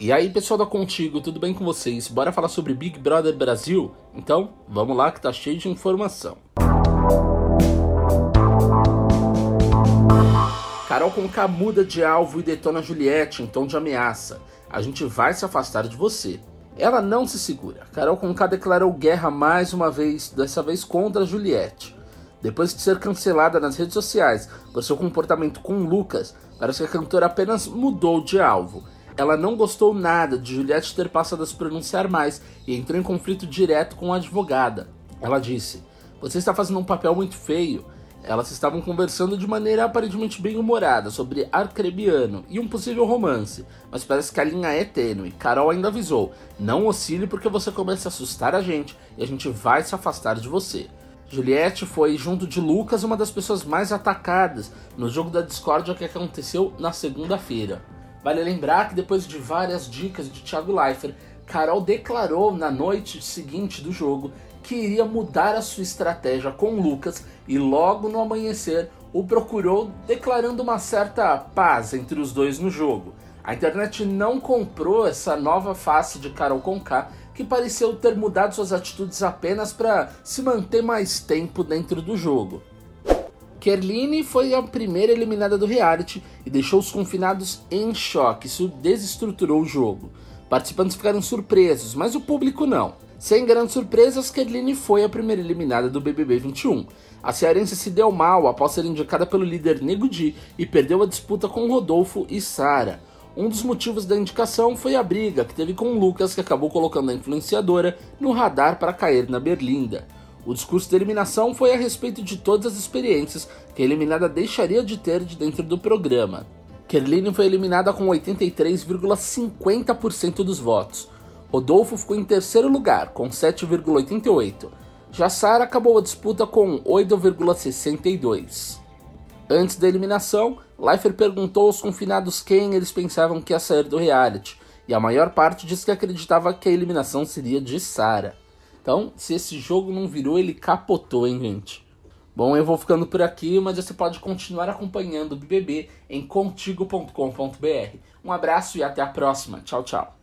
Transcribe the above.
E aí, pessoal da Contigo, tudo bem com vocês? Bora falar sobre Big Brother Brasil? Então, vamos lá que tá cheio de informação. Carol Conká muda de alvo e detona Juliette em tom de ameaça. A gente vai se afastar de você. Ela não se segura. Carol Conká declarou guerra mais uma vez, dessa vez contra Juliette. Depois de ser cancelada nas redes sociais por seu comportamento com Lucas, parece que a cantora apenas mudou de alvo ela não gostou nada de Juliette ter passado a se pronunciar mais e entrou em conflito direto com a advogada. Ela disse: Você está fazendo um papel muito feio. Elas estavam conversando de maneira aparentemente bem humorada sobre Arcrebiano e um possível romance, mas parece que a linha é tênue. Carol ainda avisou: Não oscile porque você começa a assustar a gente e a gente vai se afastar de você. Juliette foi, junto de Lucas, uma das pessoas mais atacadas no jogo da discórdia que aconteceu na segunda-feira. Vale lembrar que depois de várias dicas de Thiago Leifert, Carol declarou na noite seguinte do jogo que iria mudar a sua estratégia com Lucas e logo no amanhecer o procurou, declarando uma certa paz entre os dois no jogo. A internet não comprou essa nova face de Carol Conká, que pareceu ter mudado suas atitudes apenas para se manter mais tempo dentro do jogo. Kerline foi a primeira eliminada do reality e deixou os confinados em choque. Isso desestruturou o jogo. Participantes ficaram surpresos, mas o público não. Sem grandes surpresas, Kerline foi a primeira eliminada do BBB 21. A cearense se deu mal após ser indicada pelo líder Nego Di e perdeu a disputa com Rodolfo e Sara. Um dos motivos da indicação foi a briga que teve com Lucas, que acabou colocando a influenciadora no radar para cair na Berlinda. O discurso de eliminação foi a respeito de todas as experiências que a eliminada deixaria de ter de dentro do programa. Kerline foi eliminada com 83,50% dos votos. Rodolfo ficou em terceiro lugar, com 7,88%. Já Sara acabou a disputa com 8,62%. Antes da eliminação, Leifert perguntou aos confinados quem eles pensavam que ia sair do reality, e a maior parte disse que acreditava que a eliminação seria de Sara. Então, se esse jogo não virou, ele capotou, hein, gente? Bom, eu vou ficando por aqui, mas você pode continuar acompanhando o BBB em contigo.com.br. Um abraço e até a próxima. Tchau, tchau.